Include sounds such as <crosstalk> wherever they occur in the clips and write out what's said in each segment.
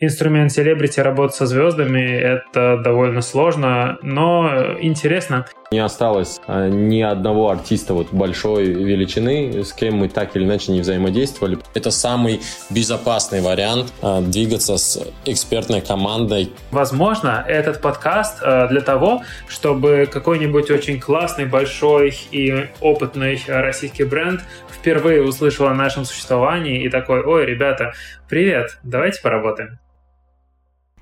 Инструмент селебрити работать со звездами — это довольно сложно, но интересно. Не осталось а, ни одного артиста вот большой величины, с кем мы так или иначе не взаимодействовали. Это самый безопасный вариант а, двигаться с экспертной командой. Возможно, этот подкаст а, для того, чтобы какой-нибудь очень классный, большой и опытный российский бренд впервые услышал о нашем существовании и такой, ой, ребята, привет, давайте поработаем.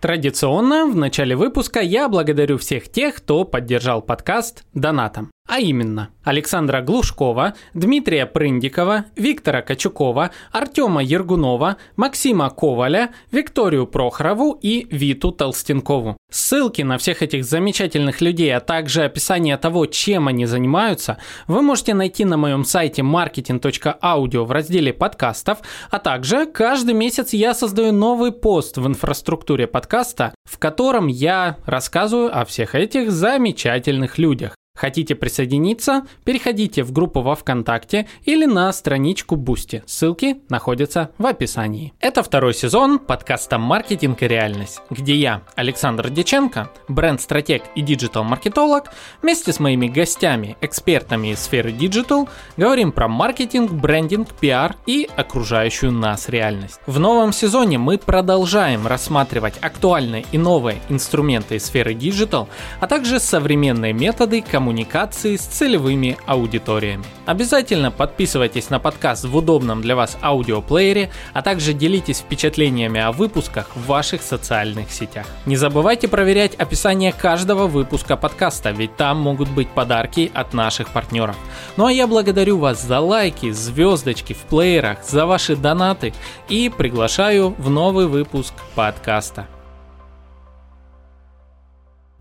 Традиционно в начале выпуска я благодарю всех тех, кто поддержал подкаст донатом. А именно, Александра Глушкова, Дмитрия Прындикова, Виктора Качукова, Артема Ергунова, Максима Коваля, Викторию Прохорову и Виту Толстенкову. Ссылки на всех этих замечательных людей, а также описание того, чем они занимаются, вы можете найти на моем сайте marketing.audio в разделе подкастов, а также каждый месяц я создаю новый пост в инфраструктуре подкаста, в котором я рассказываю о всех этих замечательных людях. Хотите присоединиться? Переходите в группу во ВКонтакте или на страничку Boosty. Ссылки находятся в описании. Это второй сезон подкаста «Маркетинг и реальность», где я, Александр Деченко, бренд-стратег и digital-маркетолог, вместе с моими гостями, экспертами из сферы digital, говорим про маркетинг, брендинг, пиар и окружающую нас реальность. В новом сезоне мы продолжаем рассматривать актуальные и новые инструменты из сферы digital, а также современные методы коммуникации коммуникации с целевыми аудиториями. Обязательно подписывайтесь на подкаст в удобном для вас аудиоплеере, а также делитесь впечатлениями о выпусках в ваших социальных сетях. Не забывайте проверять описание каждого выпуска подкаста, ведь там могут быть подарки от наших партнеров. Ну а я благодарю вас за лайки, звездочки в плеерах, за ваши донаты и приглашаю в новый выпуск подкаста.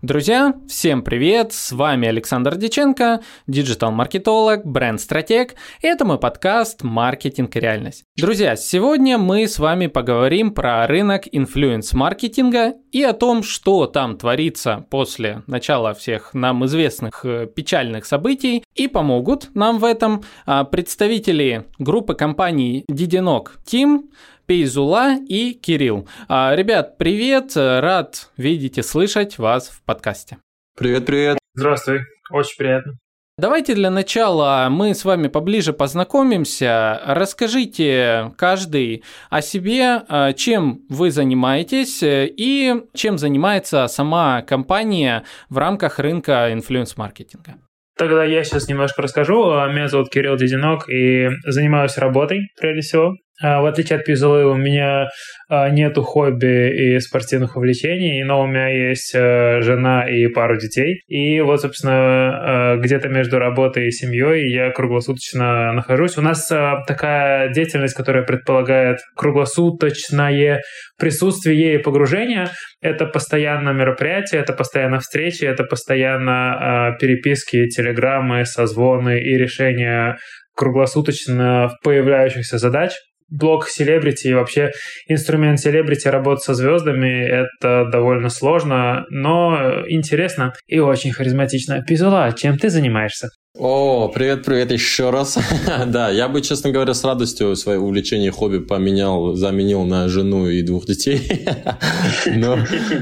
Друзья, всем привет! С вами Александр Диченко, диджитал-маркетолог, бренд-стратег, это мой подкаст «Маркетинг и реальность». Друзья, сегодня мы с вами поговорим про рынок инфлюенс-маркетинга и о том, что там творится после начала всех нам известных э, печальных событий, и помогут нам в этом а, представители группы компаний Дидинок Team, Пейзула и Кирилл. А, ребят, привет, рад видеть и слышать вас в подкасте. Привет, привет. Здравствуй, очень приятно. Давайте для начала мы с вами поближе познакомимся. Расскажите каждый о себе, а, чем вы занимаетесь и чем занимается сама компания в рамках рынка инфлюенс-маркетинга. Тогда я сейчас немножко расскажу. Меня зовут Кирилл Дединок и занимаюсь работой, прежде всего. А, в отличие от Пизулы, у меня а, нету хобби и спортивных увлечений, но у меня есть э, жена и пару детей. И вот, собственно, э, где-то между работой и семьей я круглосуточно нахожусь. У нас э, такая деятельность, которая предполагает круглосуточное присутствие и погружение. Это постоянно мероприятие, это постоянно встречи, это постоянно переписки, телеграммы, созвоны и решения круглосуточно появляющихся задач блок селебрити и вообще инструмент селебрити работать со звездами — это довольно сложно, но интересно и очень харизматично. Пейзула, чем ты занимаешься? О, привет, привет еще раз. <laughs> да, я бы, честно говоря, с радостью свое увлечение хобби поменял, заменил на жену и двух детей. <laughs> но,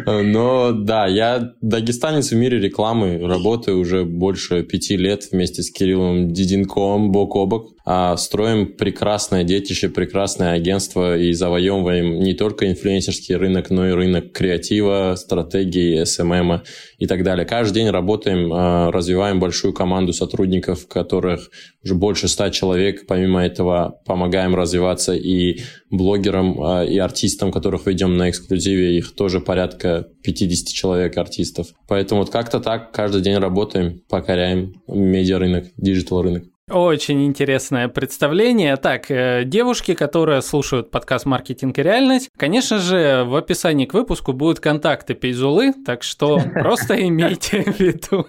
но да, я дагестанец в мире рекламы, работаю уже больше пяти лет вместе с Кириллом Диденком бок о бок. А строим прекрасное детище, прекрасное агентство и завоевываем не только инфлюенсерский рынок, но и рынок креатива, стратегии, SMM и так далее. Каждый день работаем, а, развиваем большую команду сотрудников, которых уже больше ста человек. Помимо этого помогаем развиваться и блогерам, а, и артистам, которых ведем на эксклюзиве. Их тоже порядка 50 человек артистов. Поэтому вот как-то так каждый день работаем, покоряем медиа-рынок, digital-рынок. Очень интересное представление. Так, э, девушки, которые слушают подкаст «Маркетинг и реальность», конечно же, в описании к выпуску будут контакты Пейзулы, так что <laughs> просто имейте в виду.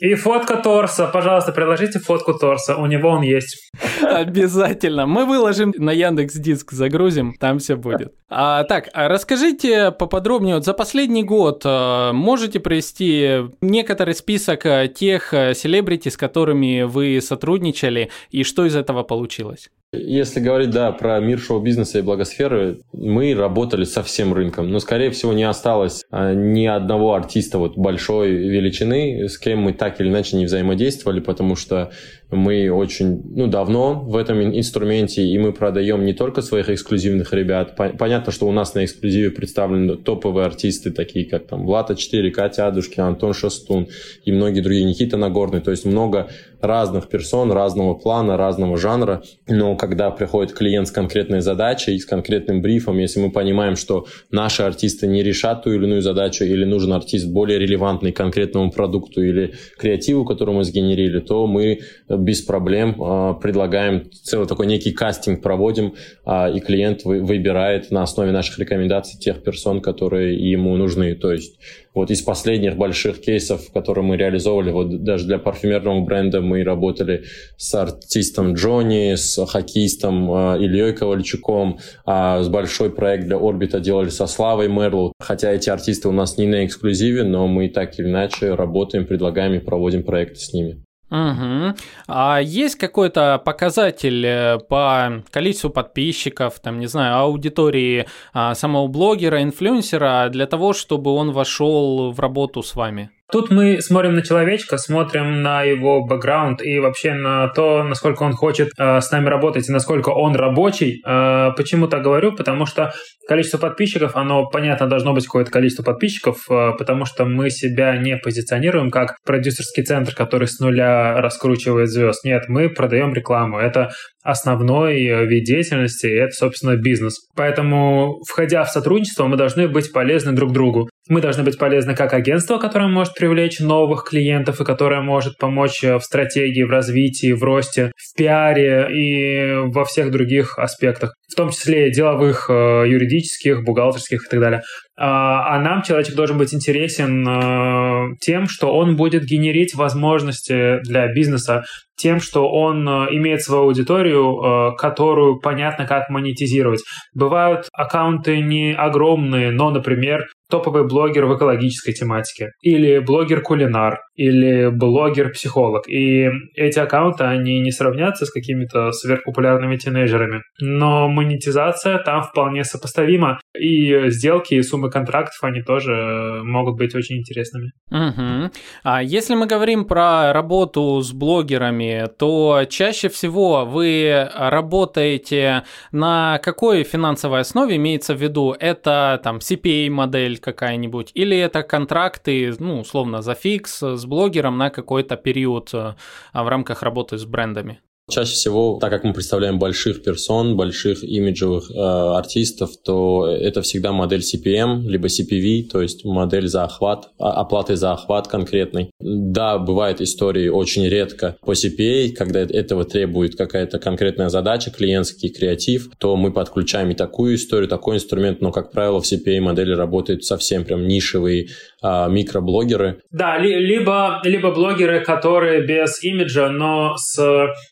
И фотка торса, пожалуйста, приложите фотку торса, у него он есть. Обязательно. Мы выложим на Яндекс Диск, загрузим, там все будет. А, так, а расскажите поподробнее, вот за последний год а, можете привести некоторый список а, тех селебрити, с которыми вы сотрудничали, и что из этого получилось? Если говорить, да, про мир шоу-бизнеса и благосферы, мы работали со всем рынком, но, скорее всего, не осталось ни одного артиста вот большой величины, с кем мы так или иначе не взаимодействовали, потому что мы очень ну, давно в этом инструменте, и мы продаем не только своих эксклюзивных ребят. Понятно, что у нас на эксклюзиве представлены топовые артисты, такие как там Влада 4, Катя Адушкин, Антон Шастун и многие другие, Никита Нагорный. То есть много разных персон, разного плана, разного жанра. Но когда приходит клиент с конкретной задачей, с конкретным брифом, если мы понимаем, что наши артисты не решат ту или иную задачу, или нужен артист более релевантный конкретному продукту или креативу, который мы сгенерили, то мы без проблем а, предлагаем целый такой некий кастинг проводим, а, и клиент выбирает на основе наших рекомендаций тех персон, которые ему нужны. То есть вот из последних больших кейсов, которые мы реализовывали, вот даже для парфюмерного бренда мы работали с артистом Джонни, с хоккеистом э, Ильей Ковальчуком, а с большой проект для Орбита делали со Славой Мерлу. Хотя эти артисты у нас не на эксклюзиве, но мы так или иначе работаем, предлагаем и проводим проекты с ними. Угу. А есть какой-то показатель э, по количеству подписчиков, там, не знаю, аудитории а, самого блогера, инфлюенсера для того, чтобы он вошел в работу с вами? Тут мы смотрим на человечка, смотрим на его бэкграунд и вообще на то, насколько он хочет э, с нами работать и насколько он рабочий. Э, почему так говорю? Потому что количество подписчиков, оно, понятно, должно быть какое-то количество подписчиков, э, потому что мы себя не позиционируем как продюсерский центр, который с нуля раскручивает звезд. Нет, мы продаем рекламу. Это основной э, вид деятельности, и это, собственно, бизнес. Поэтому, входя в сотрудничество, мы должны быть полезны друг другу. Мы должны быть полезны как агентство, которое может привлечь новых клиентов и которое может помочь э, в стратегии, в развитии, в росте, в пиаре и во всех других аспектах, в том числе деловых, э, юридических, бухгалтерских и так далее. А, а нам человечек должен быть интересен э, тем, что он будет генерить возможности для бизнеса, тем, что он имеет свою аудиторию, которую понятно, как монетизировать. Бывают аккаунты не огромные, но, например, топовый блогер в экологической тематике, или блогер-кулинар, или блогер-психолог. И эти аккаунты, они не сравнятся с какими-то сверхпопулярными тинейджерами. Но монетизация там вполне сопоставима. И сделки, и суммы контрактов, они тоже могут быть очень интересными. Угу. А если мы говорим про работу с блогерами, то чаще всего вы работаете на какой финансовой основе имеется в виду? Это там CPA-модель какая-нибудь, или это контракты, ну, условно, за фикс с блогером на какой-то период э, в рамках работы с брендами? Чаще всего, так как мы представляем больших персон, больших имиджевых э, артистов, то это всегда модель CPM, либо CPV, то есть модель за охват, а, оплаты за охват конкретный. Да, бывают истории очень редко по CPA, когда этого требует какая-то конкретная задача, клиентский креатив, то мы подключаем и такую историю, такой инструмент, но, как правило, в CPA модели работают совсем прям нишевые а, микроблогеры. Да, ли, либо, либо блогеры, которые без имиджа, но с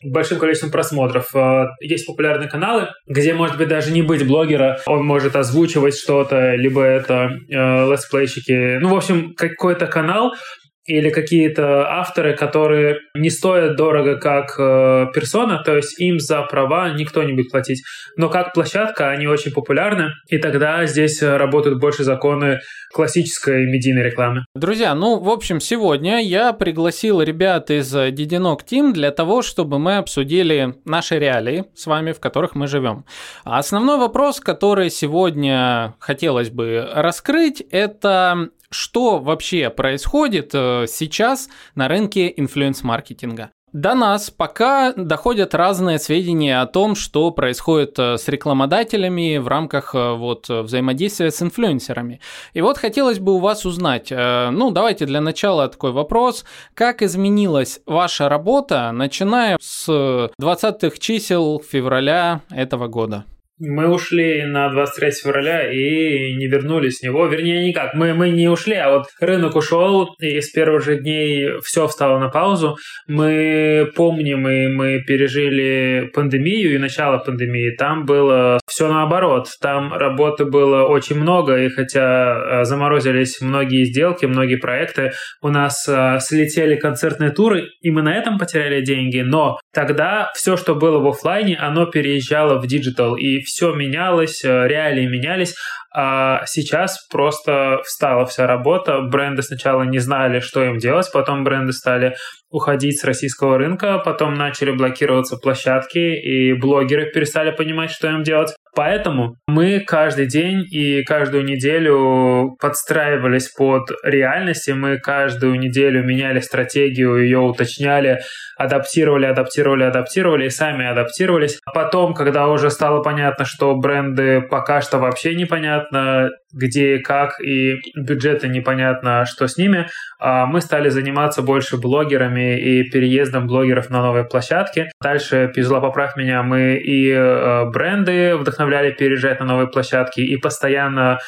большим количеством просмотров. А, есть популярные каналы, где, может быть, даже не быть блогера, он может озвучивать что-то, либо это э, летсплейщики. Ну, в общем, какой-то канал, или какие-то авторы, которые не стоят дорого как э, персона, то есть им за права никто не будет платить. Но как площадка они очень популярны, и тогда здесь работают больше законы классической медийной рекламы. Друзья, ну, в общем, сегодня я пригласил ребят из Дидинок Team для того, чтобы мы обсудили наши реалии с вами, в которых мы живем. Основной вопрос, который сегодня хотелось бы раскрыть, это что вообще происходит э, сейчас на рынке инфлюенс-маркетинга. До нас пока доходят разные сведения о том, что происходит э, с рекламодателями в рамках э, вот взаимодействия с инфлюенсерами. И вот хотелось бы у вас узнать, ну давайте для начала такой вопрос, как изменилась ваша работа, начиная с 20-х чисел февраля этого года? Мы ушли на 23 февраля и не вернулись с него. Вернее, никак. Мы, мы не ушли, а вот рынок ушел, и с первых же дней все встало на паузу. Мы помним, и мы пережили пандемию и начало пандемии. Там было все наоборот. Там работы было очень много, и хотя э, заморозились многие сделки, многие проекты, у нас э, слетели концертные туры, и мы на этом потеряли деньги, но тогда все, что было в офлайне, оно переезжало в digital, и все менялось, э, реалии менялись, а сейчас просто встала вся работа. Бренды сначала не знали, что им делать, потом бренды стали уходить с российского рынка, потом начали блокироваться площадки, и блогеры перестали понимать, что им делать. Поэтому мы каждый день и каждую неделю подстраивались под реальность, и мы каждую неделю меняли стратегию, ее уточняли, адаптировали, адаптировали, адаптировали и сами адаптировались. А потом, когда уже стало понятно, что бренды пока что вообще непонятно, где и как, и бюджеты непонятно, что с ними, а мы стали заниматься больше блогерами и переездом блогеров на новые площадки. Дальше, Пизла, поправь меня, мы и э, бренды вдохновляли переезжать на новые площадки, и постоянно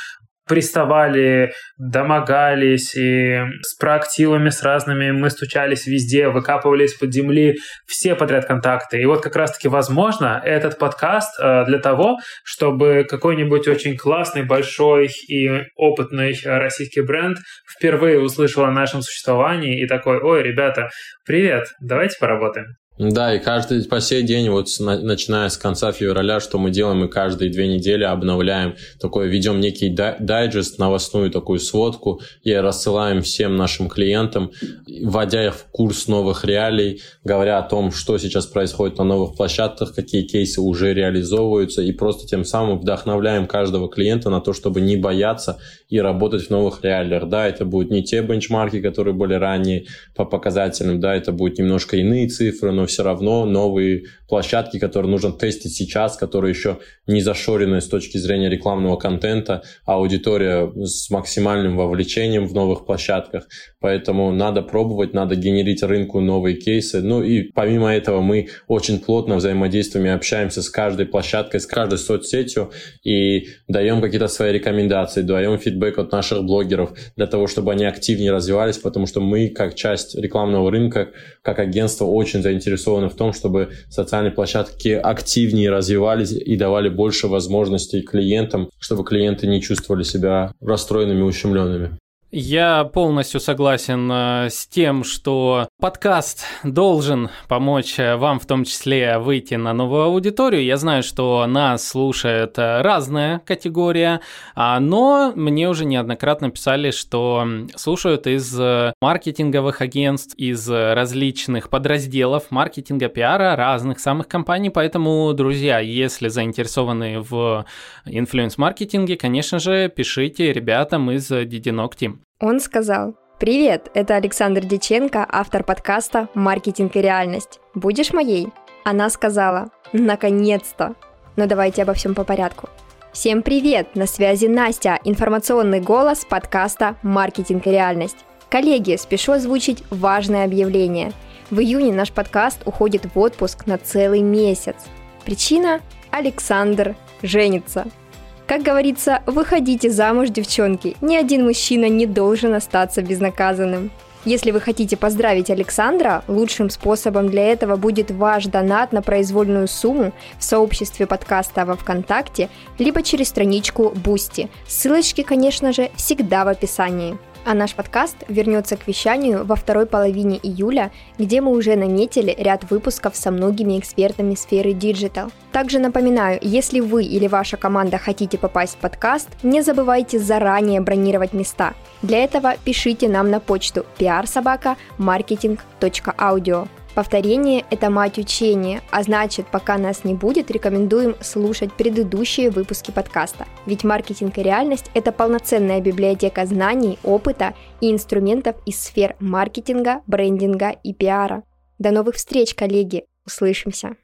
приставали, домогались, и с проактивами, с разными мы стучались везде, выкапывали из-под земли все подряд контакты. И вот как раз-таки, возможно, этот подкаст э, для того, чтобы какой-нибудь очень классный, большой и опытный российский бренд впервые услышал о нашем существовании и такой, ой, ребята, привет, давайте поработаем. Да, и каждый по сей день, вот начиная с конца февраля, что мы делаем, мы каждые две недели обновляем такой, ведем некий дайджест, новостную такую сводку и рассылаем всем нашим клиентам, вводя их в курс новых реалий, говоря о том, что сейчас происходит на новых площадках, какие кейсы уже реализовываются, и просто тем самым вдохновляем каждого клиента на то, чтобы не бояться и работать в новых реалиях. Да, это будут не те бенчмарки, которые были ранее по показателям, да, это будут немножко иные цифры, но все равно новые площадки, которые нужно тестить сейчас, которые еще не зашорены с точки зрения рекламного контента, а аудитория с максимальным вовлечением в новых площадках. Поэтому надо пробовать, надо генерить рынку новые кейсы. Ну и помимо этого мы очень плотно взаимодействуем и общаемся с каждой площадкой, с каждой соцсетью и даем какие-то свои рекомендации, даем фидбэк от наших блогеров для того, чтобы они активнее развивались, потому что мы, как часть рекламного рынка, как агентство, очень заинтересованы в том, чтобы социальные площадки активнее развивались и давали больше возможностей клиентам, чтобы клиенты не чувствовали себя расстроенными, ущемленными. Я полностью согласен э, с тем, что подкаст должен помочь э, вам в том числе выйти на новую аудиторию. Я знаю, что нас слушает э, разная категория, а, но мне уже неоднократно писали, что слушают из маркетинговых агентств, из различных подразделов маркетинга, пиара разных самых компаний. Поэтому, друзья, если заинтересованы в инфлюенс-маркетинге, конечно же, пишите ребятам из Didinok Team. Он сказал, «Привет, это Александр Диченко, автор подкаста «Маркетинг и реальность». Будешь моей?» Она сказала, «Наконец-то!» Но давайте обо всем по порядку. Всем привет! На связи Настя, информационный голос подкаста «Маркетинг и реальность». Коллеги, спешу озвучить важное объявление. В июне наш подкаст уходит в отпуск на целый месяц. Причина – Александр женится – как говорится, выходите замуж, девчонки. Ни один мужчина не должен остаться безнаказанным. Если вы хотите поздравить Александра, лучшим способом для этого будет ваш донат на произвольную сумму в сообществе подкаста во ВКонтакте, либо через страничку Boosty. Ссылочки, конечно же, всегда в описании. А наш подкаст вернется к вещанию во второй половине июля, где мы уже наметили ряд выпусков со многими экспертами сферы Digital. Также напоминаю, если вы или ваша команда хотите попасть в подкаст, не забывайте заранее бронировать места. Для этого пишите нам на почту prsobaka.marketing.audio. Повторение – это мать учения, а значит, пока нас не будет, рекомендуем слушать предыдущие выпуски подкаста. Ведь маркетинг и реальность – это полноценная библиотека знаний, опыта и инструментов из сфер маркетинга, брендинга и пиара. До новых встреч, коллеги! Услышимся!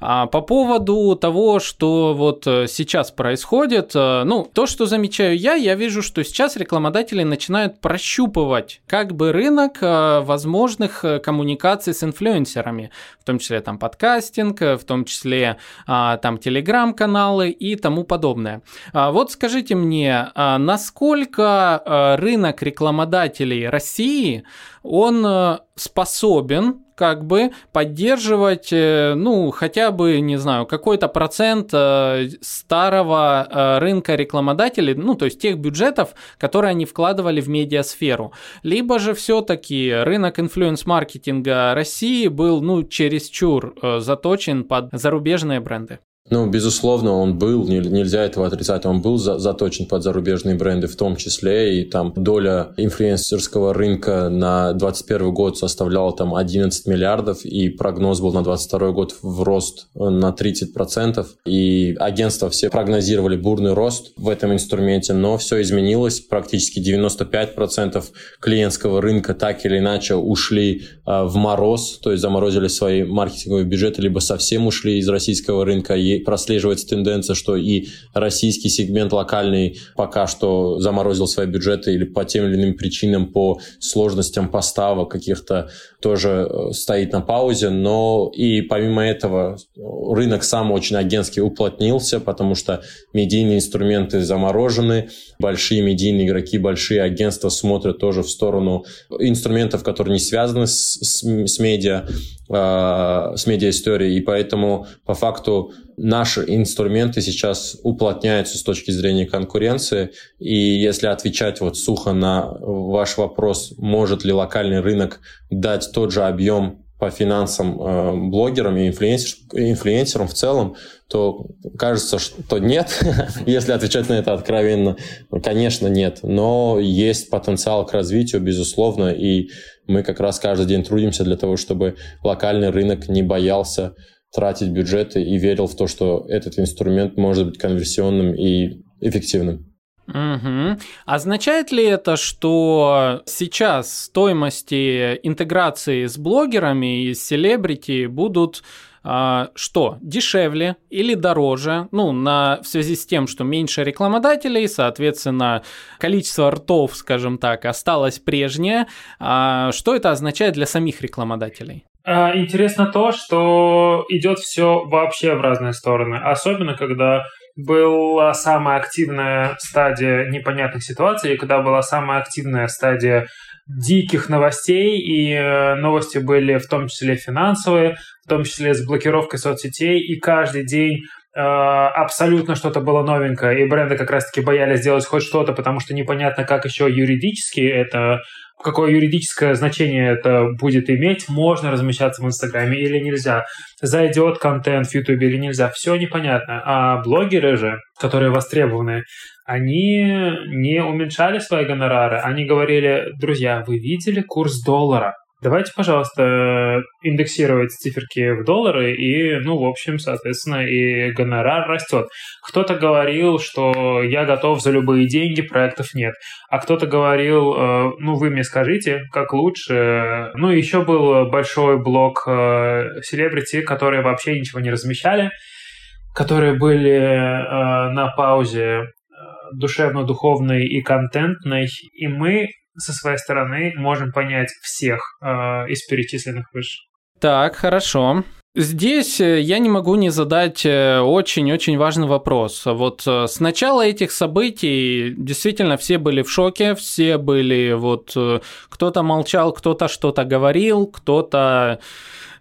А по поводу того, что вот э, сейчас происходит, э, ну, то, что замечаю я, я вижу, что сейчас рекламодатели начинают прощупывать как бы рынок э, возможных коммуникаций с инфлюенсерами, в том числе там подкастинг, в том числе а, там телеграм-каналы и тому подобное. А вот скажите мне, насколько рынок рекламодателей России, он способен как бы поддерживать, э, ну, хотя бы, не знаю, какой-то процент э, старого э, рынка рекламодателей, ну, то есть тех бюджетов, которые они вкладывали в медиасферу. Либо же все-таки рынок инфлюенс-маркетинга России был, ну, чересчур заточен под зарубежные бренды. Ну, безусловно, он был, нельзя этого отрицать, он был за, заточен под зарубежные бренды в том числе, и там доля инфлюенсерского рынка на 2021 год составляла там 11 миллиардов, и прогноз был на 2022 год в рост на 30%, и агентства все прогнозировали бурный рост в этом инструменте, но все изменилось, практически 95% клиентского рынка так или иначе ушли э, в мороз, то есть заморозили свои маркетинговые бюджеты, либо совсем ушли из российского рынка, и прослеживается тенденция, что и российский сегмент локальный пока что заморозил свои бюджеты или по тем или иным причинам, по сложностям поставок каких-то тоже э, стоит на паузе, но и помимо этого рынок сам очень агентский уплотнился, потому что медийные инструменты заморожены, большие медийные игроки, большие агентства смотрят тоже в сторону инструментов, которые не связаны с, с, с медиа, с медиа-историей, и поэтому по факту наши инструменты сейчас уплотняются с точки зрения конкуренции, и если отвечать вот сухо на ваш вопрос, может ли локальный рынок дать тот же объем по финансам э, блогерам и инфлюенсер, инфлюенсерам в целом, то кажется, что нет. <laughs> Если отвечать на это откровенно, конечно, нет. Но есть потенциал к развитию, безусловно, и мы как раз каждый день трудимся для того, чтобы локальный рынок не боялся тратить бюджеты и верил в то, что этот инструмент может быть конверсионным и эффективным. Угу. Означает ли это, что сейчас стоимости интеграции с блогерами и с селебрити будут что дешевле или дороже, ну, на, в связи с тем, что меньше рекламодателей, соответственно, количество ртов, скажем так, осталось прежнее. А, что это означает для самих рекламодателей? А, интересно то, что идет все вообще в разные стороны. Особенно, когда была самая активная стадия непонятных ситуаций, и когда была самая активная стадия диких новостей, и э, новости были в том числе финансовые, в том числе с блокировкой соцсетей, и каждый день э, абсолютно что-то было новенькое, и бренды как раз-таки боялись сделать хоть что-то, потому что непонятно, как еще юридически это какое юридическое значение это будет иметь, можно размещаться в Инстаграме или нельзя, зайдет контент в Ютубе или нельзя, все непонятно. А блогеры же, которые востребованы, они не уменьшали свои гонорары, они говорили, друзья, вы видели курс доллара? Давайте, пожалуйста, индексировать циферки в доллары, и, ну, в общем, соответственно, и гонорар растет. Кто-то говорил, что я готов за любые деньги, проектов нет. А кто-то говорил, э, ну, вы мне скажите, как лучше. Ну, еще был большой блок селебрити, которые вообще ничего не размещали, которые были э, на паузе э, душевно-духовной и контентной, и мы со своей стороны можем понять всех э, из перечисленных выше. Так, хорошо. Здесь э, я не могу не задать э, очень-очень важный вопрос. Вот э, с начала этих событий действительно все были в шоке, все были вот кто-то молчал, кто-то что-то говорил, кто-то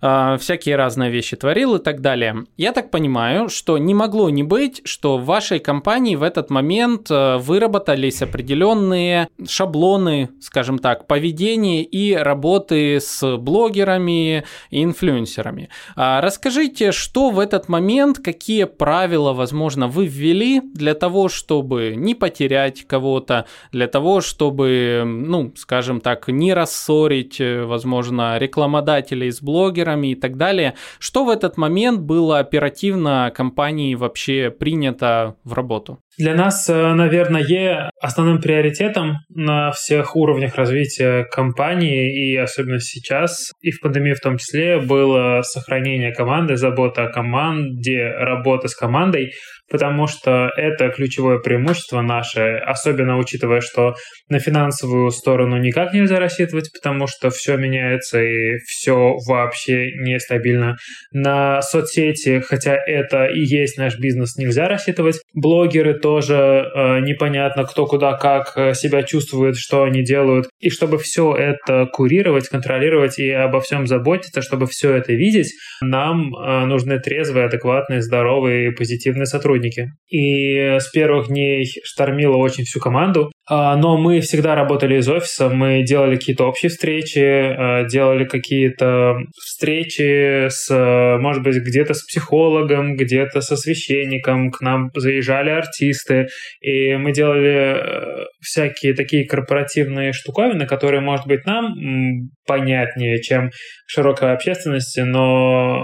э, всякие разные вещи творил и так далее. Я так понимаю, что не могло не быть, что в вашей компании в этот момент э, выработались определенные шаблоны, скажем так, поведения и работы с блогерами и инфлюенсерами. А расскажите, что в этот момент, какие правила, возможно, вы ввели для того, чтобы не потерять кого-то, для того, чтобы, ну, скажем так, не рассорить, э, возможно, рекламодателей с блогерами, партнерами и так далее. Что в этот момент было оперативно компании вообще принято в работу? Для нас, э, наверное, основным приоритетом на всех уровнях развития компании, и особенно сейчас, и в пандемии в том числе, было сохранение команды, забота о команде, работа с командой, потому что это ключевое преимущество наше, особенно учитывая, что на финансовую сторону никак нельзя рассчитывать, потому что все меняется и все вообще нестабильно. На соцсети, хотя это и есть наш бизнес, нельзя рассчитывать. Блогеры тоже э, непонятно, кто куда как э, себя чувствует, что они делают. И чтобы все это курировать, контролировать и обо всем заботиться, чтобы все это видеть, нам э, нужны трезвые, адекватные, здоровые, позитивные сотрудники. И с первых дней штормило очень всю команду, а, но мы всегда работали из офиса, мы делали какие-то общие встречи, э, делали какие-то встречи с, может быть, где-то с психологом, где-то со священником, к нам заезжали артисты, и мы делали э, всякие такие корпоративные штуковины, которые, может быть, нам понятнее, чем широкой общественности, но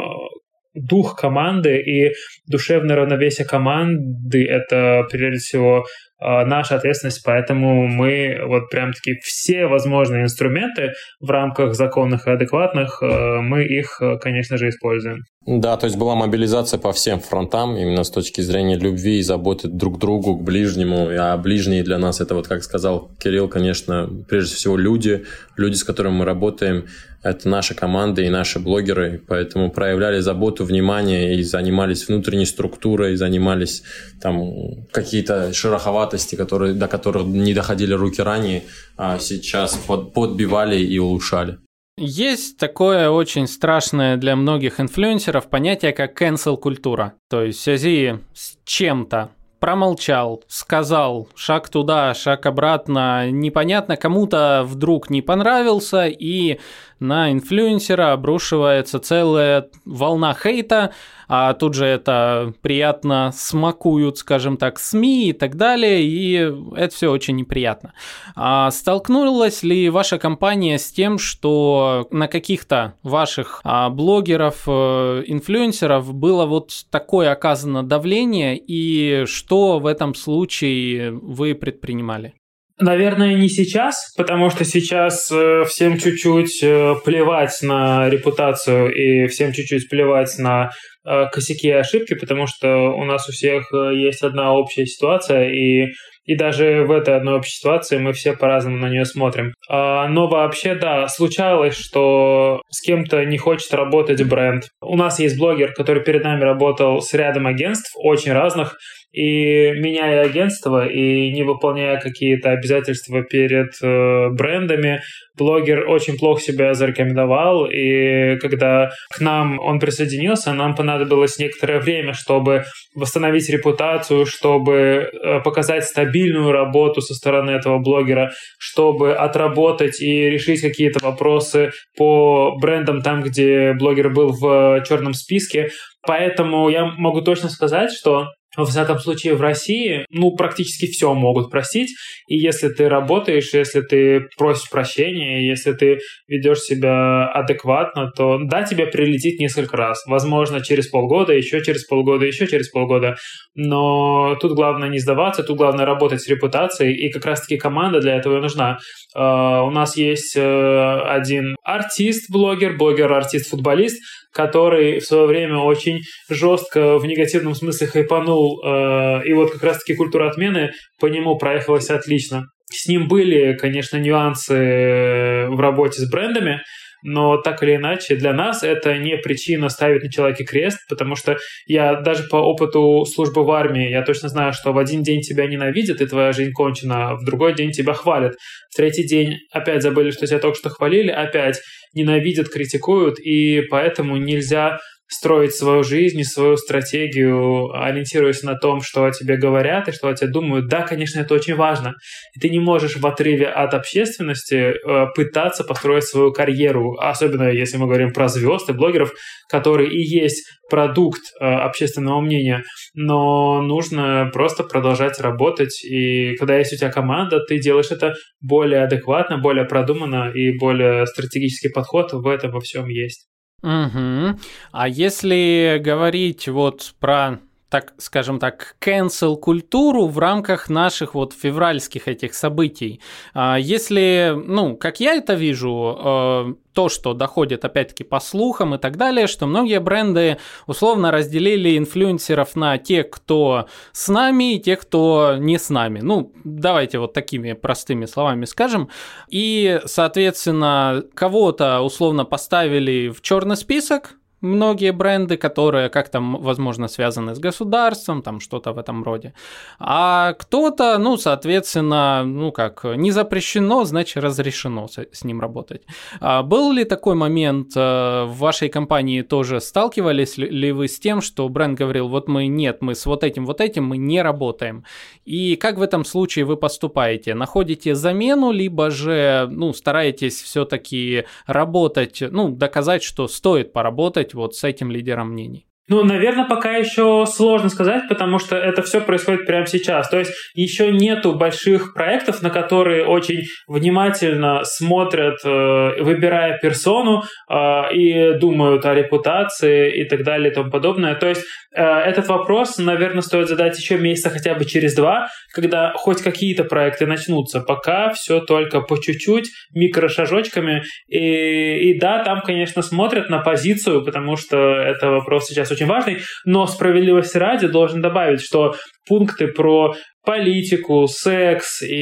дух команды и душевное равновесие команды — это, прежде всего, а, наша ответственность, поэтому мы вот прям таки все возможные инструменты в рамках законных и адекватных, э, мы их, э, конечно же, используем. Да, то есть была мобилизация по всем фронтам, именно с точки зрения любви и заботы друг к другу, к ближнему. А ближние для нас это, вот как сказал Кирилл, конечно, прежде всего люди, люди, с которыми мы работаем, это наша команда и наши блогеры, поэтому проявляли заботу, внимание и занимались внутренней структурой, занимались там какие-то шероховатости, которые, до которых не доходили руки ранее, а сейчас под, подбивали и улучшали. Есть такое очень страшное для многих инфлюенсеров понятие, как cancel культура. То есть в связи с чем-то промолчал, сказал шаг туда, шаг обратно, непонятно, кому-то вдруг не понравился, и на инфлюенсера обрушивается целая волна хейта, а тут же это приятно смакуют, скажем так, СМИ и так далее, и это все очень неприятно. А столкнулась ли ваша компания с тем, что на каких-то ваших а, блогеров, э, инфлюенсеров было вот такое оказано давление, и что в этом случае вы предпринимали? Наверное, не сейчас, потому что сейчас э, всем чуть-чуть э, плевать на репутацию и всем чуть-чуть плевать на э, косяки и ошибки, потому что у нас у всех есть одна общая ситуация, и и даже в этой одной общей ситуации мы все по-разному на нее смотрим. А, но вообще, да, случалось, что с кем-то не хочет работать бренд. У нас есть блогер, который перед нами работал с рядом агентств, очень разных, и меняя агентство и не выполняя какие-то обязательства перед э, брендами, блогер очень плохо себя зарекомендовал, и когда к нам он присоединился, нам понадобилось некоторое время, чтобы восстановить репутацию, чтобы э, показать стабильную работу со стороны этого блогера, чтобы отработать и решить какие-то вопросы по брендам там, где блогер был в черном списке. Поэтому я могу точно сказать, что во всяком случае, в России, ну, практически все могут простить. И если ты работаешь, если ты просишь прощения, если ты ведешь себя адекватно, то да, тебе прилетит несколько раз. Возможно, через полгода, еще через полгода, еще через полгода. Но тут главное не сдаваться, тут главное работать с репутацией. И как раз-таки команда для этого нужна. Uh, у нас есть uh, один артист-блогер, блогер-артист-футболист, который в свое время очень жестко в негативном смысле хайпанул, э, и вот как раз-таки культура отмены по нему проехалась отлично. С ним были, конечно, нюансы в работе с брендами, но так или иначе для нас это не причина ставить на человеке крест, потому что я даже по опыту службы в армии, я точно знаю, что в один день тебя ненавидят, и твоя жизнь кончена, а в другой день тебя хвалят, в третий день опять забыли, что тебя только что хвалили, опять ненавидят, критикуют, и поэтому нельзя строить свою жизнь и свою стратегию, ориентируясь на том, что о тебе говорят и что о тебе думают. Да, конечно, это очень важно. И ты не можешь в отрыве от общественности э, пытаться построить свою карьеру, особенно если мы говорим про звезд и блогеров, которые и есть продукт э, общественного мнения, но нужно просто продолжать работать, и когда есть у тебя команда, ты делаешь это более адекватно, более продуманно, и более стратегический подход в этом во всем есть. Угу. А если говорить вот про так скажем так, cancel культуру в рамках наших вот февральских этих событий. А, если, ну, как я это вижу, э, то, что доходит опять-таки по слухам и так далее, что многие бренды условно разделили инфлюенсеров на тех, кто с нами, и тех, кто не с нами. Ну, давайте вот такими простыми словами скажем. И, соответственно, кого-то условно поставили в черный список, многие бренды, которые как-то, возможно, связаны с государством, там что-то в этом роде. А кто-то, ну, соответственно, ну как, не запрещено, значит, разрешено с, с ним работать. А был ли такой момент э, в вашей компании тоже сталкивались ли вы с тем, что бренд говорил, вот мы нет, мы с вот этим, вот этим мы не работаем. И как в этом случае вы поступаете? Находите замену, либо же, ну, стараетесь все-таки работать, ну, доказать, что стоит поработать вот с этим лидером мнений? Ну, наверное, пока еще сложно сказать, потому что это все происходит прямо сейчас. То есть еще нету больших проектов, на которые очень внимательно смотрят, э, выбирая персону э, и думают о репутации и так далее и тому подобное. То есть э, этот вопрос, наверное, стоит задать еще месяца хотя бы через два, когда хоть какие-то проекты начнутся. Пока все только по чуть-чуть, микрошажочками. И, и да, там, конечно, смотрят на позицию, потому что это вопрос сейчас очень очень важный, но справедливости ради должен добавить, что пункты про политику, секс и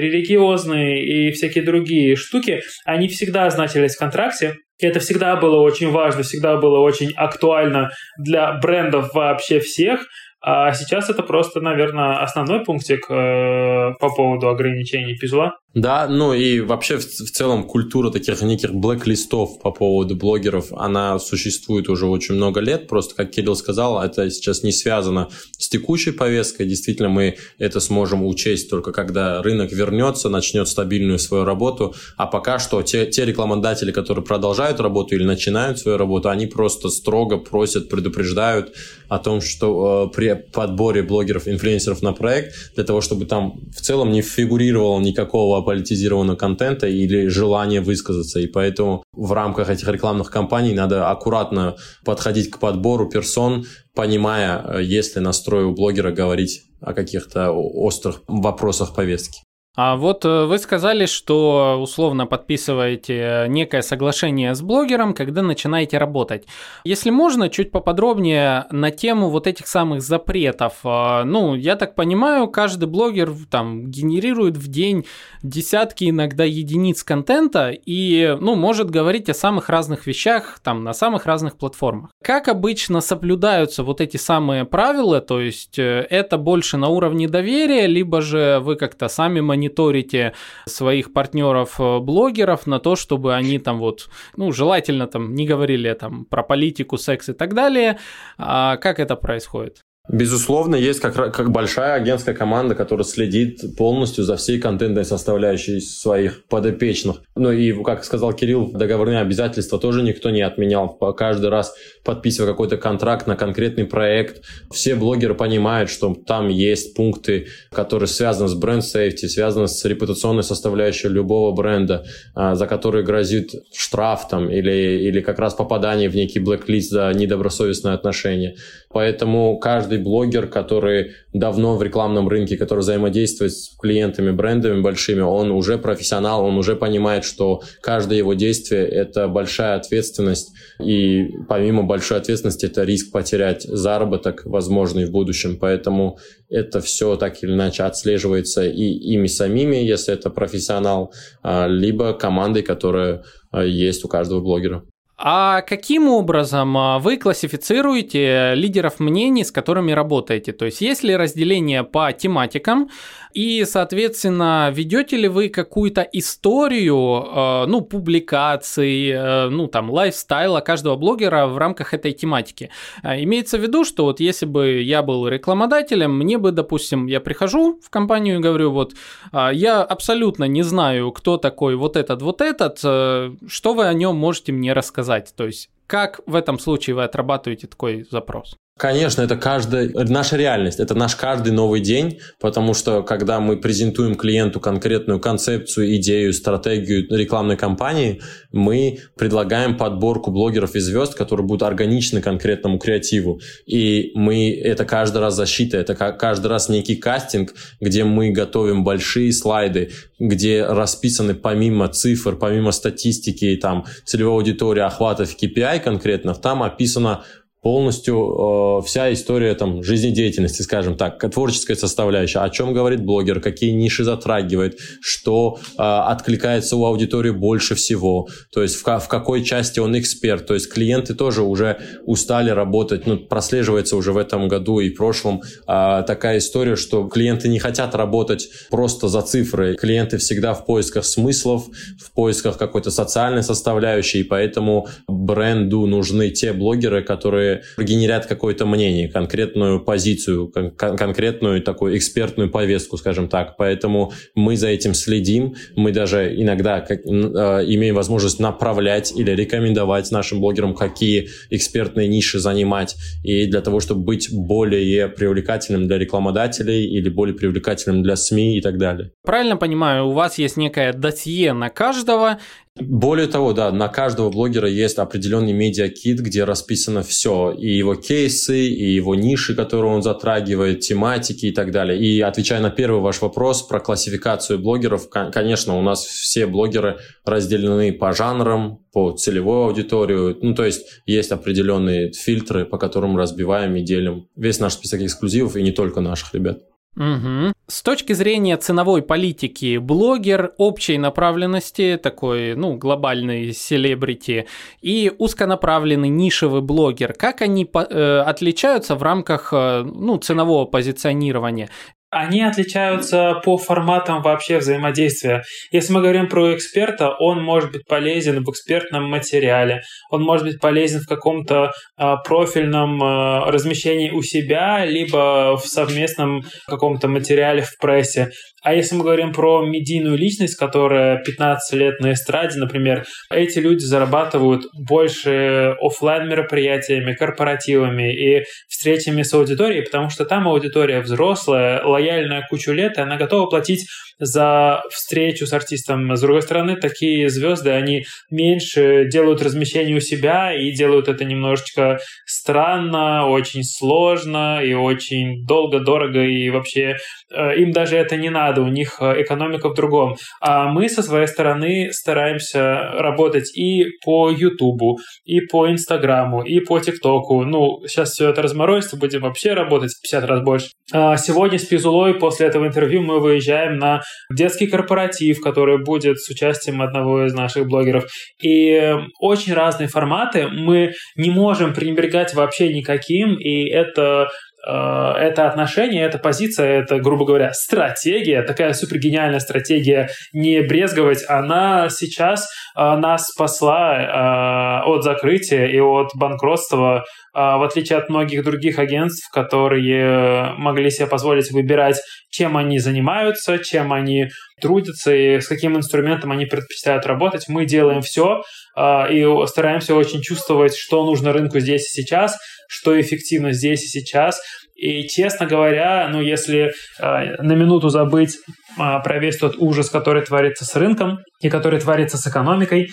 религиозные и всякие другие штуки, они всегда значились в контракте, и это всегда было очень важно, всегда было очень актуально для брендов вообще всех, а сейчас это просто, наверное, основной пунктик э, по поводу ограничений пизла. Да, ну и вообще в, в целом культура таких неких блэк-листов по поводу блогеров, она существует уже очень много лет. Просто, как Кирилл сказал, это сейчас не связано с текущей повесткой. Действительно, мы это сможем учесть только когда рынок вернется, начнет стабильную свою работу. А пока что те, те рекламодатели, которые продолжают работу или начинают свою работу, они просто строго просят, предупреждают о том, что э, при подборе блогеров, инфлюенсеров на проект, для того, чтобы там в целом не фигурировало никакого политизированного контента или желания высказаться. И поэтому в рамках этих рекламных кампаний надо аккуратно подходить к подбору персон, понимая, э, есть ли настрой у блогера говорить о каких-то острых вопросах повестки. А вот э, вы сказали, что условно подписываете некое соглашение с блогером, когда начинаете работать. Если можно, чуть поподробнее на тему вот этих самых запретов. А, ну, я так понимаю, каждый блогер там генерирует в день десятки, иногда единиц контента и, ну, может говорить о самых разных вещах там на самых разных платформах. Как обычно соблюдаются вот эти самые правила, то есть э, это больше на уровне доверия, либо же вы как-то сами мониторите мониторите своих партнеров-блогеров э, на то, чтобы они там вот, ну, желательно там не говорили там про политику, секс и так далее. А как это происходит? Безусловно, есть как, как большая агентская команда, которая следит полностью за всей контентной составляющей своих подопечных. Ну и, как сказал Кирилл, договорные обязательства тоже никто не отменял. Каждый раз подписывая какой-то контракт на конкретный проект, все блогеры понимают, что там есть пункты, которые связаны с бренд-сейфти, связаны с репутационной составляющей любого бренда, а, за которые грозит штраф там или, или как раз попадание в некий блэк-лист за недобросовестное отношение. Поэтому каждый блогер, который давно в рекламном рынке, который взаимодействует с клиентами, брендами большими, он уже профессионал, он уже понимает, что каждое его действие – это большая ответственность. И помимо большой ответственности, это риск потерять заработок, возможный в будущем. Поэтому это все так или иначе отслеживается и ими самими, если это профессионал, а, либо командой, которая а, есть у каждого блогера. А каким образом а, вы классифицируете лидеров мнений, с которыми работаете? То есть есть ли разделение по тематикам, и, соответственно, ведете ли вы какую-то историю, э, ну, публикаций, э, ну, там, лайфстайла каждого блогера в рамках этой тематики? Э, имеется в виду, что вот если бы я был рекламодателем, мне бы, допустим, я прихожу в компанию и говорю, вот, я абсолютно не знаю, кто такой вот этот, вот этот, что вы о нем можете мне рассказать? То есть как в этом случае вы отрабатываете такой запрос? Конечно, это каждая наша реальность, это наш каждый новый день, потому что когда мы презентуем клиенту конкретную концепцию, идею, стратегию рекламной кампании, мы предлагаем подборку блогеров и звезд, которые будут органичны конкретному креативу. И мы это каждый раз защита, это каждый раз некий кастинг, где мы готовим большие слайды, где расписаны помимо цифр, помимо статистики, там, целевой аудитории, охватов KPI конкретно, там описано полностью э, вся история там, жизнедеятельности, скажем так, творческая составляющая, о чем говорит блогер, какие ниши затрагивает, что э, откликается у аудитории больше всего, то есть в, в какой части он эксперт, то есть клиенты тоже уже устали работать, ну, прослеживается уже в этом году и прошлом э, такая история, что клиенты не хотят работать просто за цифры, клиенты всегда в поисках смыслов, в поисках какой-то социальной составляющей, и поэтому бренду нужны те блогеры, которые генерят какое-то мнение, конкретную позицию, кон- конкретную такую экспертную повестку, скажем так. Поэтому мы за этим следим. Мы даже иногда как, э, имеем возможность направлять или рекомендовать нашим блогерам, какие экспертные ниши занимать. И для того, чтобы быть более привлекательным для рекламодателей или более привлекательным для СМИ и так далее. Правильно понимаю, у вас есть некое досье на каждого, более того, да, на каждого блогера есть определенный медиакит, где расписано все, и его кейсы, и его ниши, которые он затрагивает, тематики и так далее. И отвечая на первый ваш вопрос про классификацию блогеров, конечно, у нас все блогеры разделены по жанрам, по целевой аудиторию. Ну, то есть есть определенные фильтры, по которым разбиваем и делим весь наш список эксклюзивов, и не только наших ребят. Угу. С точки зрения ценовой политики, блогер общей направленности, такой, ну, глобальный селебрити, и узконаправленный нишевый блогер, как они э, отличаются в рамках, э, ну, ценового позиционирования? Они отличаются по форматам вообще взаимодействия. Если мы говорим про эксперта, он может быть полезен в экспертном материале, он может быть полезен в каком-то э, профильном э, размещении у себя, либо в совместном каком-то материале в прессе. А если мы говорим про медийную личность, которая 15 лет на эстраде, например, эти люди зарабатывают больше офлайн мероприятиями, корпоративами и встречами с аудиторией, потому что там аудитория взрослая, лояльная кучу лет, и она готова платить за встречу с артистом. С другой стороны, такие звезды, они меньше делают размещение у себя и делают это немножечко странно, очень сложно и очень долго, дорого, и вообще э, им даже это не надо у них э, экономика в другом. А мы со своей стороны стараемся работать и по Ютубу, и по Инстаграму, и по ТикТоку. Ну, сейчас все это разморозится, будем вообще работать в 50 раз больше. А сегодня с Пизулой после этого интервью мы выезжаем на детский корпоратив, который будет с участием одного из наших блогеров. И очень разные форматы. Мы не можем пренебрегать вообще никаким, и это это отношение, эта позиция, это, грубо говоря, стратегия, такая супер гениальная стратегия не брезговать, она сейчас э, нас спасла э, от закрытия и от банкротства, в отличие от многих других агентств, которые могли себе позволить выбирать, чем они занимаются, чем они трудятся и с каким инструментом они предпочитают работать. Мы делаем все и стараемся очень чувствовать, что нужно рынку здесь и сейчас, что эффективно здесь и сейчас. И, честно говоря, ну, если э, на минуту забыть э, про весь тот ужас, который творится с рынком, и который творится с экономикой,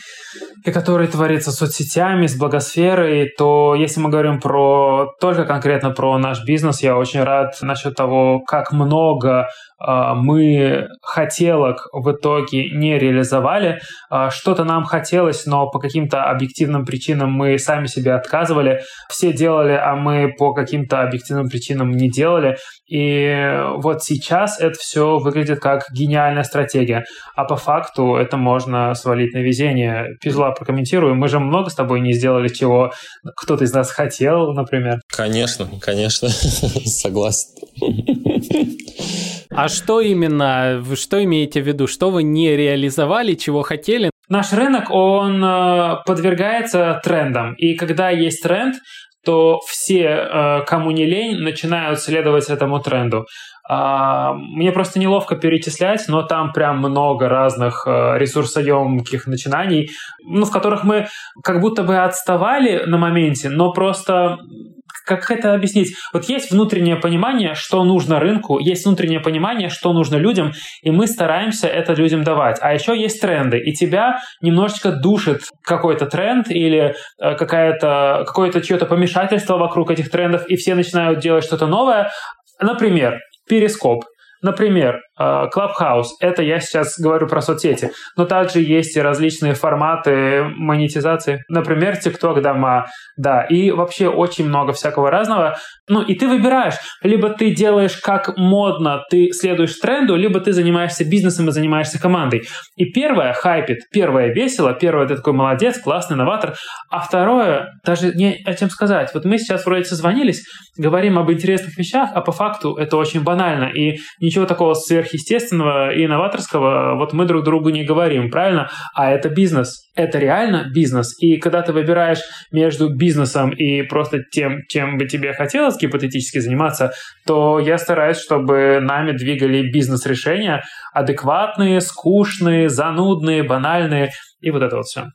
и который творится с соцсетями, с благосферой, то если мы говорим про только конкретно про наш бизнес, я очень рад насчет того, как много а, мы хотелок в итоге не реализовали. А, что-то нам хотелось, но по каким-то объективным причинам мы сами себе отказывали. Все делали, а мы по каким-то объективным причинам не делали. И вот сейчас это все выглядит как гениальная стратегия. А по факту это можно свалить на везение. Пизла, прокомментирую. Мы же много с тобой не сделали, чего кто-то из нас хотел, например. Конечно, конечно. <laughs> Согласен. <laughs> А что именно, что имеете в виду? Что вы не реализовали, чего хотели? Наш рынок, он э, подвергается трендам. И когда есть тренд, то все, э, кому не лень, начинают следовать этому тренду. А, мне просто неловко перечислять, но там прям много разных э, ресурсоемких начинаний, ну, в которых мы как будто бы отставали на моменте, но просто как это объяснить? Вот есть внутреннее понимание, что нужно рынку, есть внутреннее понимание, что нужно людям, и мы стараемся это людям давать. А еще есть тренды, и тебя немножечко душит какой-то тренд или э, какая-то, какое-то чье-то помешательство вокруг этих трендов, и все начинают делать что-то новое. Например, перископ. Например, Clubhouse — это я сейчас говорю про соцсети, но также есть и различные форматы монетизации. Например, TikTok дома, да, и вообще очень много всякого разного. Ну, и ты выбираешь, либо ты делаешь как модно, ты следуешь тренду, либо ты занимаешься бизнесом и занимаешься командой. И первое хайпит, первое весело, первое ты такой молодец, классный новатор, а второе даже не о чем сказать. Вот мы сейчас вроде созвонились, говорим об интересных вещах, а по факту это очень банально, и ничего такого сверх сверхъестественного и новаторского вот мы друг другу не говорим, правильно? А это бизнес. Это реально бизнес. И когда ты выбираешь между бизнесом и просто тем, чем бы тебе хотелось гипотетически заниматься, то я стараюсь, чтобы нами двигали бизнес-решения адекватные, скучные, занудные, банальные и вот это вот все.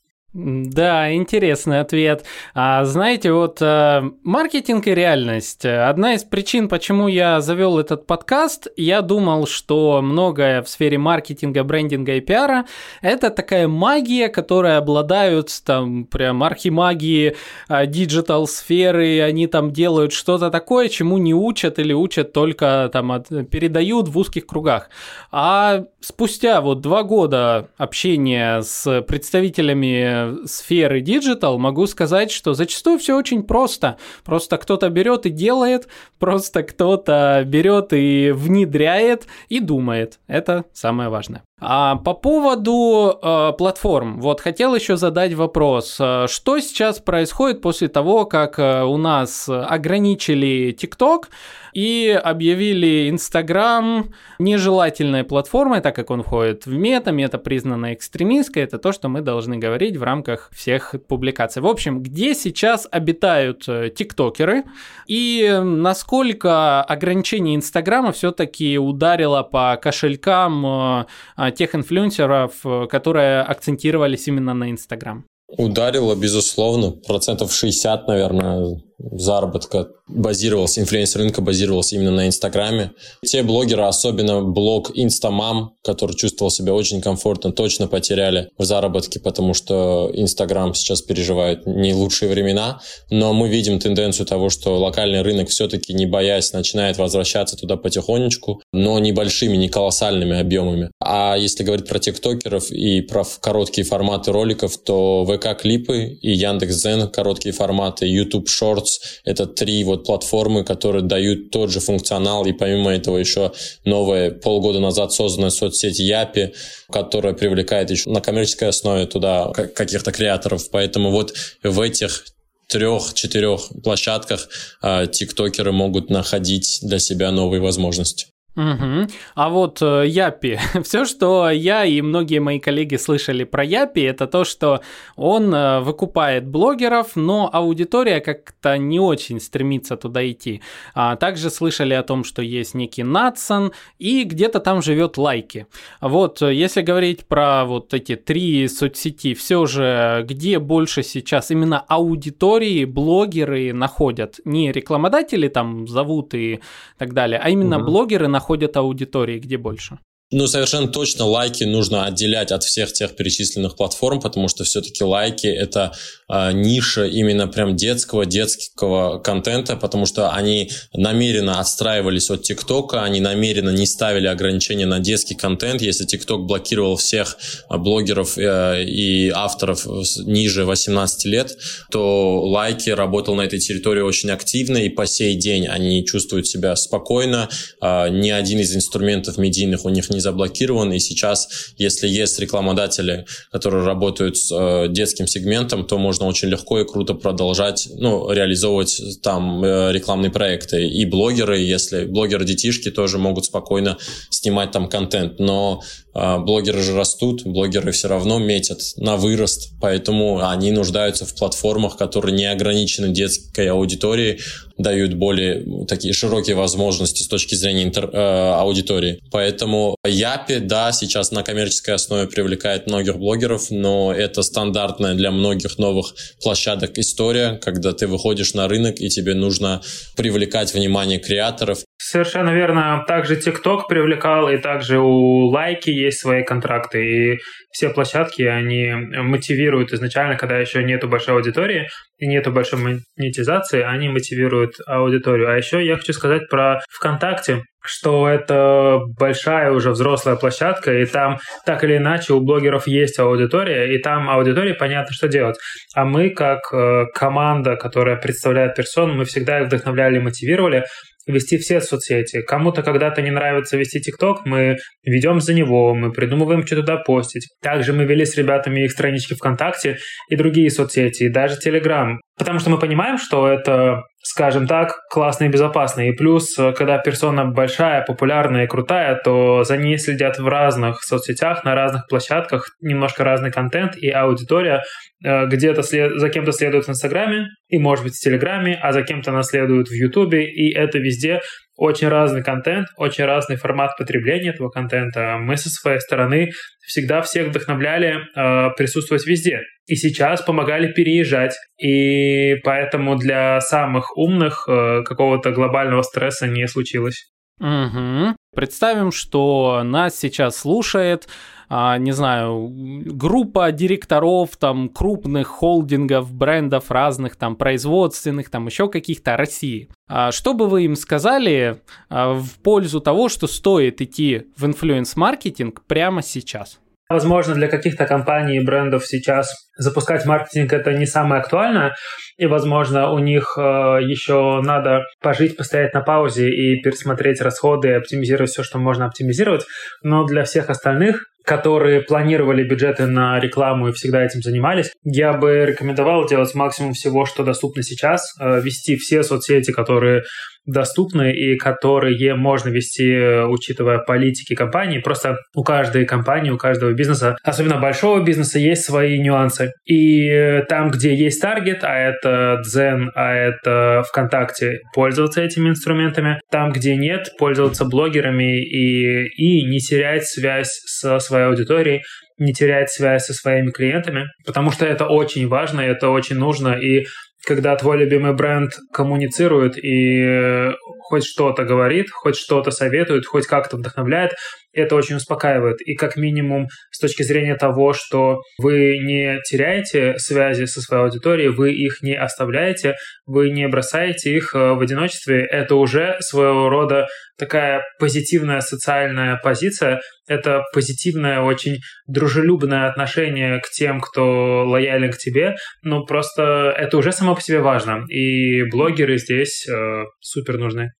Да, интересный ответ. А, знаете, вот а, маркетинг и реальность. Одна из причин, почему я завел этот подкаст, я думал, что многое в сфере маркетинга, брендинга и пиара – это такая магия, которая обладают там прям архимагии а, digital-сферы, они там делают что-то такое, чему не учат или учат только там от, передают в узких кругах. А спустя вот два года общения с представителями сферы digital, могу сказать, что зачастую все очень просто. Просто кто-то берет и делает, просто кто-то берет и внедряет и думает. Это самое важное. А по поводу э, платформ, вот хотел еще задать вопрос. Э, что сейчас происходит после того, как э, у нас ограничили TikTok и объявили Instagram нежелательной платформой, так как он входит в мета, мета признана экстремистской, это то, что мы должны говорить в рамках всех публикаций. В общем, где сейчас обитают э, тиктокеры и насколько ограничение Инстаграма все-таки ударило по кошелькам тех инфлюенсеров, э, которые акцентировались именно на Инстаграм? Ударило, безусловно, процентов 60, наверное, заработка базировался, инфлюенсер рынка базировался именно на Инстаграме. Те блогеры, особенно блог Инстамам, который чувствовал себя очень комфортно, точно потеряли в заработке, потому что Инстаграм сейчас переживает не лучшие времена. Но мы видим тенденцию того, что локальный рынок все-таки, не боясь, начинает возвращаться туда потихонечку, но небольшими, не колоссальными объемами. А если говорить про тиктокеров и про короткие форматы роликов, то ВК-клипы и Яндекс.Зен короткие форматы, YouTube Shorts — это три вот платформы, которые дают тот же функционал, и помимо этого еще новая полгода назад созданная соцсеть Япи, которая привлекает еще на коммерческой основе туда каких-то креаторов. Поэтому вот в этих трех-четырех площадках э, тиктокеры могут находить для себя новые возможности. Угу. А вот э, Япи, <laughs> все, что я и многие мои коллеги слышали про Япи, это то, что он э, выкупает блогеров, но аудитория как-то не очень стремится туда идти. А также слышали о том, что есть некий Натсон, и где-то там живет лайки. Вот, э, если говорить про вот эти три соцсети, все же, где больше сейчас именно аудитории блогеры находят? Не рекламодатели там зовут и так далее, а именно угу. блогеры находят находят аудитории, где больше? Ну, совершенно точно лайки нужно отделять от всех тех перечисленных платформ, потому что все-таки лайки — это э, ниша именно прям детского, детского контента, потому что они намеренно отстраивались от ТикТока, они намеренно не ставили ограничения на детский контент. Если ТикТок блокировал всех а, блогеров э, и авторов ниже 18 лет, то лайки работал на этой территории очень активно, и по сей день они чувствуют себя спокойно. Э, ни один из инструментов медийных у них не заблокирован, и сейчас, если есть рекламодатели, которые работают с э, детским сегментом, то можно очень легко и круто продолжать, ну, реализовывать там э, рекламные проекты. И блогеры, если блогеры-детишки тоже могут спокойно снимать там контент, но э, блогеры же растут, блогеры все равно метят на вырост, поэтому они нуждаются в платформах, которые не ограничены детской аудиторией, дают более такие широкие возможности с точки зрения интер, э, аудитории. Поэтому Япи, да, сейчас на коммерческой основе привлекает многих блогеров, но это стандартная для многих новых площадок история, когда ты выходишь на рынок и тебе нужно привлекать внимание креаторов, Совершенно верно. Также TikTok привлекал, и также у Лайки есть свои контракты. И все площадки, они мотивируют изначально, когда еще нету большой аудитории и нету большой монетизации, они мотивируют аудиторию. А еще я хочу сказать про ВКонтакте что это большая уже взрослая площадка, и там так или иначе у блогеров есть аудитория, и там аудитории понятно, что делать. А мы, как э, команда, которая представляет персон, мы всегда их вдохновляли, мотивировали, вести все соцсети. Кому-то когда-то не нравится вести ТикТок, мы ведем за него, мы придумываем, что туда постить. Также мы вели с ребятами их странички ВКонтакте и другие соцсети, и даже Телеграм. Потому что мы понимаем, что это, скажем так, классно и безопасно. И плюс, когда персона большая, популярная и крутая, то за ней следят в разных соцсетях, на разных площадках, немножко разный контент и аудитория Э, где-то след... за кем-то следует в Инстаграме и, может быть, в Телеграме, а за кем-то она следует в Ютубе, и это везде очень разный контент, очень разный формат потребления этого контента. Мы со своей стороны всегда всех вдохновляли э, присутствовать везде. И сейчас помогали переезжать. И поэтому для самых умных э, какого-то глобального стресса не случилось. Угу. Представим, что нас сейчас слушает а, не знаю, группа директоров там крупных холдингов, брендов разных, там производственных, там еще каких-то России. А что бы вы им сказали а, в пользу того, что стоит идти в инфлюенс-маркетинг прямо сейчас? Возможно, для каких-то компаний и брендов сейчас запускать маркетинг это не самое актуальное, и, возможно, у них э, еще надо пожить, постоять на паузе и пересмотреть расходы, оптимизировать все, что можно оптимизировать. Но для всех остальных которые планировали бюджеты на рекламу и всегда этим занимались, я бы рекомендовал делать максимум всего, что доступно сейчас, э, вести все соцсети, которые доступны и которые можно вести, учитывая политики компании. Просто у каждой компании, у каждого бизнеса, особенно большого бизнеса, есть свои нюансы. И там, где есть таргет, а это Zen, а это ВКонтакте, пользоваться этими инструментами. Там, где нет, пользоваться блогерами и, и не терять связь со своей аудиторией, не терять связь со своими клиентами, потому что это очень важно, это очень нужно, и когда твой любимый бренд коммуницирует и э, хоть что-то говорит, хоть что-то советует, хоть как-то вдохновляет, это очень успокаивает. И как минимум с точки зрения того, что вы не теряете связи со своей аудиторией, вы их не оставляете, вы не бросаете их э, в одиночестве, это уже своего рода такая позитивная социальная позиция, это позитивное, очень дружелюбное отношение к тем, кто лоялен к тебе, но просто это уже само по себе важно, и блогеры здесь э, супер нужны.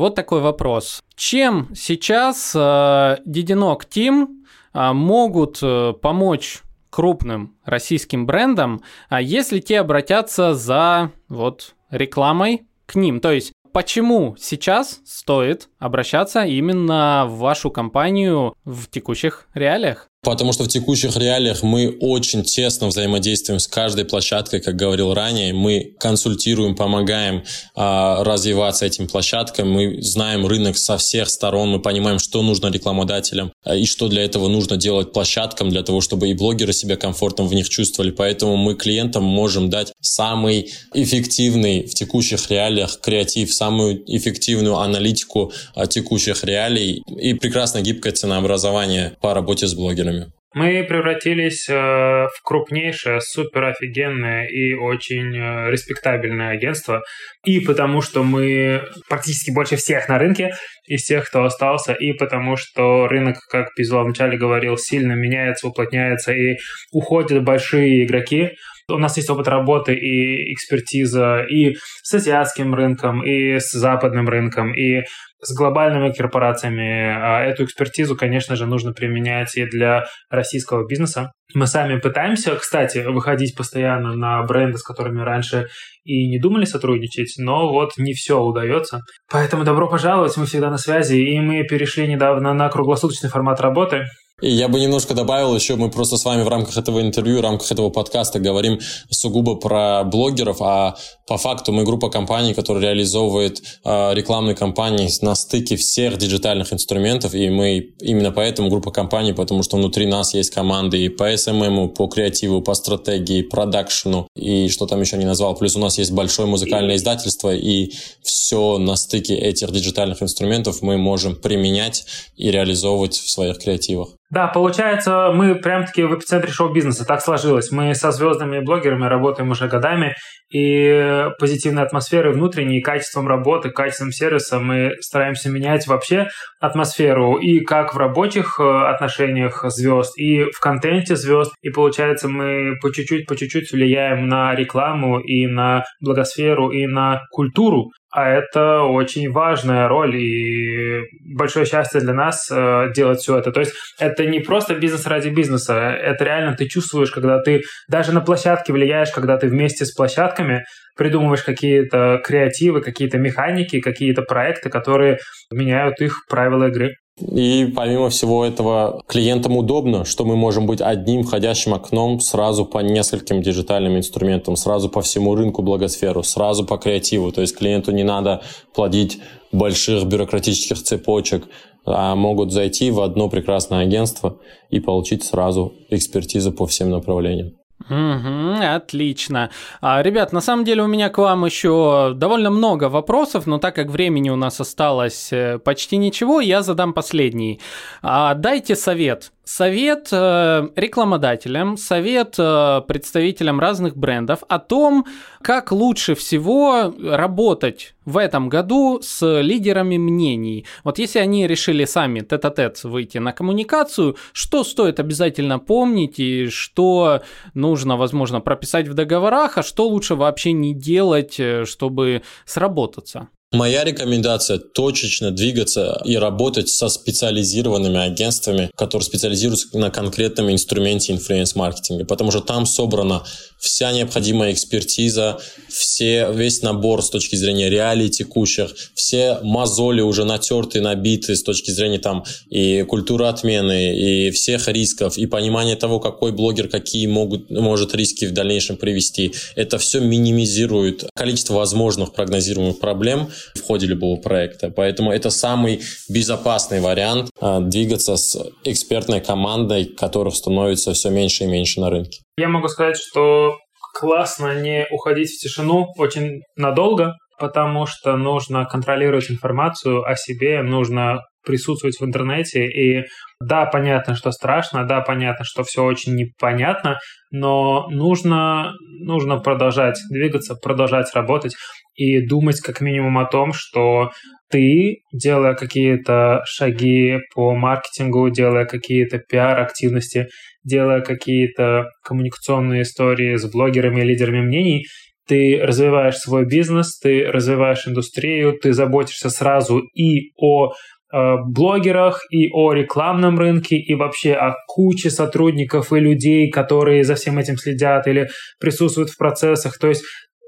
Вот такой вопрос. Чем сейчас э, Дидинок Тим э, могут э, помочь крупным российским брендам, а если те обратятся за вот рекламой к ним? То есть почему сейчас стоит обращаться именно в вашу компанию в текущих реалиях? Потому что в текущих реалиях мы очень тесно взаимодействуем с каждой площадкой, как говорил ранее. Мы консультируем, помогаем а, развиваться этим площадкам. Мы знаем рынок со всех сторон. Мы понимаем, что нужно рекламодателям а, и что для этого нужно делать площадкам, для того, чтобы и блогеры себя комфортно в них чувствовали. Поэтому мы клиентам можем дать самый эффективный в текущих реалиях креатив, самую эффективную аналитику а, текущих реалий и прекрасное гибкое ценообразование по работе с блогерами блогерами? Мы превратились э, в крупнейшее, супер офигенное и очень э, респектабельное агентство. И потому что мы практически больше всех на рынке, из тех, кто остался, и потому что рынок, как Пизуа вначале говорил, сильно меняется, уплотняется, и уходят большие игроки. У нас есть опыт работы и экспертиза и с азиатским рынком, и с западным рынком, и с глобальными корпорациями. А эту экспертизу, конечно же, нужно применять и для российского бизнеса. Мы сами пытаемся, кстати, выходить постоянно на бренды, с которыми раньше и не думали сотрудничать, но вот не все удается. Поэтому добро пожаловать, мы всегда на связи, и мы перешли недавно на круглосуточный формат работы. И я бы немножко добавил еще, мы просто с вами в рамках этого интервью, в рамках этого подкаста говорим сугубо про блогеров, а по факту мы группа компаний, которая реализовывает э, рекламные кампании на стыке всех диджитальных инструментов, и мы именно поэтому группа компаний, потому что внутри нас есть команды и по SMM, по креативу, по стратегии, продакшену, и что там еще не назвал. Плюс у нас есть большое музыкальное издательство, и все на стыке этих диджитальных инструментов мы можем применять и реализовывать в своих креативах. Да, получается, мы прям-таки в эпицентре шоу-бизнеса. Так сложилось. Мы со звездными блогерами работаем уже годами, и позитивной атмосферой внутренней, качеством работы, качеством сервиса мы стараемся менять вообще атмосферу и как в рабочих э, отношениях звезд, и в контенте звезд. И получается, мы по чуть-чуть, по чуть-чуть влияем на рекламу и на благосферу, и на культуру а это очень важная роль и большое счастье для нас э, делать все это. То есть это не просто бизнес ради бизнеса, это реально ты чувствуешь, когда ты даже на площадке влияешь, когда ты вместе с площадками придумываешь какие-то креативы, какие-то механики, какие-то проекты, которые меняют их правила игры. И помимо всего этого, клиентам удобно, что мы можем быть одним входящим окном сразу по нескольким диджитальным инструментам, сразу по всему рынку благосферу, сразу по креативу. То есть клиенту не надо плодить больших бюрократических цепочек, а могут зайти в одно прекрасное агентство и получить сразу экспертизу по всем направлениям. Угу, отлично. А, ребят, на самом деле у меня к вам еще довольно много вопросов, но так как времени у нас осталось э, почти ничего, я задам последний. А, дайте совет совет э, рекламодателям, совет э, представителям разных брендов о том, как лучше всего работать в этом году с лидерами мнений. Вот если они решили сами тет-а-тет выйти на коммуникацию, что стоит обязательно помнить и что нужно, возможно, прописать в договорах, а что лучше вообще не делать, э, чтобы сработаться? Моя рекомендация – точечно двигаться и работать со специализированными агентствами, которые специализируются на конкретном инструменте инфлюенс-маркетинга, потому что там собрана вся необходимая экспертиза, все, весь набор с точки зрения реалий текущих, все мозоли уже натерты, набиты с точки зрения там и культуры отмены, и всех рисков, и понимание того, какой блогер какие могут, может риски в дальнейшем привести. Это все минимизирует количество возможных прогнозируемых проблем, в ходе любого проекта. Поэтому это самый безопасный вариант а, двигаться с экспертной командой, которых становится все меньше и меньше на рынке. Я могу сказать, что классно не уходить в тишину очень надолго, потому что нужно контролировать информацию о себе, нужно присутствовать в интернете. И да, понятно, что страшно, да, понятно, что все очень непонятно, но нужно, нужно продолжать двигаться, продолжать работать и думать как минимум о том, что ты, делая какие-то шаги по маркетингу, делая какие-то пиар-активности, делая какие-то коммуникационные истории с блогерами лидерами мнений, ты развиваешь свой бизнес, ты развиваешь индустрию, ты заботишься сразу и о блогерах, и о рекламном рынке, и вообще о куче сотрудников и людей, которые за всем этим следят или присутствуют в процессах. То есть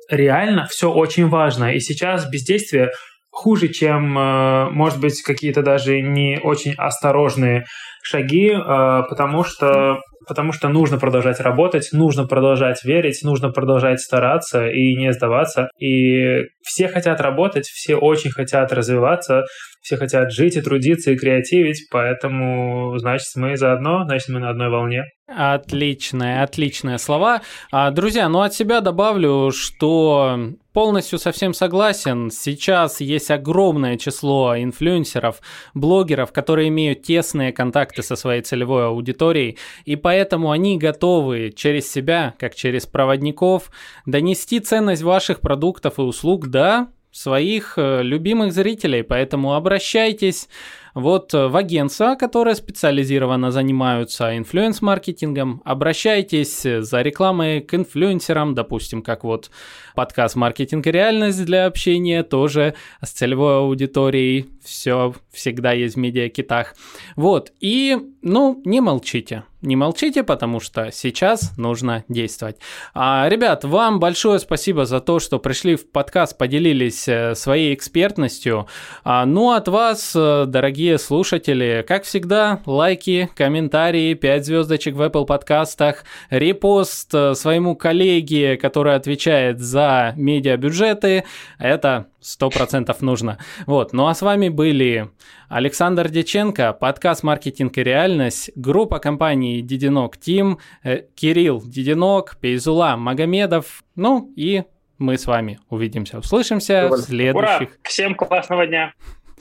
реально все очень важно. И сейчас бездействие хуже, чем, э, может быть, какие-то даже не очень осторожные шаги, э, потому что, потому что нужно продолжать работать, нужно продолжать верить, нужно продолжать стараться и не сдаваться. И все хотят работать, все очень хотят развиваться, все хотят жить и трудиться и креативить, поэтому, значит, мы заодно, значит, мы на одной волне. Отличные, отличные слова. А, друзья, ну от себя добавлю, что полностью совсем согласен. Сейчас есть огромное число инфлюенсеров, блогеров, которые имеют тесные контакты со своей целевой аудиторией, и поэтому они готовы через себя, как через проводников, донести ценность ваших продуктов и услуг до своих э, любимых зрителей, поэтому обращайтесь вот э, в агентство, которое специализированно занимаются инфлюенс-маркетингом, обращайтесь за рекламой к инфлюенсерам, допустим, как вот подкаст «Маркетинг и реальность» для общения, тоже с целевой аудиторией, все всегда есть в медиакитах. Вот, и, ну, не молчите, не молчите, потому что сейчас нужно действовать. А, ребят, вам большое спасибо за то, что пришли в подкаст, поделились э, своей экспертностью. А, ну, от вас, э, дорогие дорогие слушатели. Как всегда, лайки, комментарии, 5 звездочек в Apple подкастах, репост э, своему коллеге, который отвечает за медиабюджеты. Это сто процентов нужно. Вот. Ну а с вами были Александр Деченко, подкаст «Маркетинг и реальность», группа компании «Дидинок Тим», э, Кирилл Дидинок, Пейзула Магомедов, ну и мы с вами увидимся, услышимся в следующих... Ура! Всем классного дня!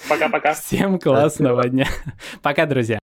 Пока-пока. Всем классного дня. Пока, друзья.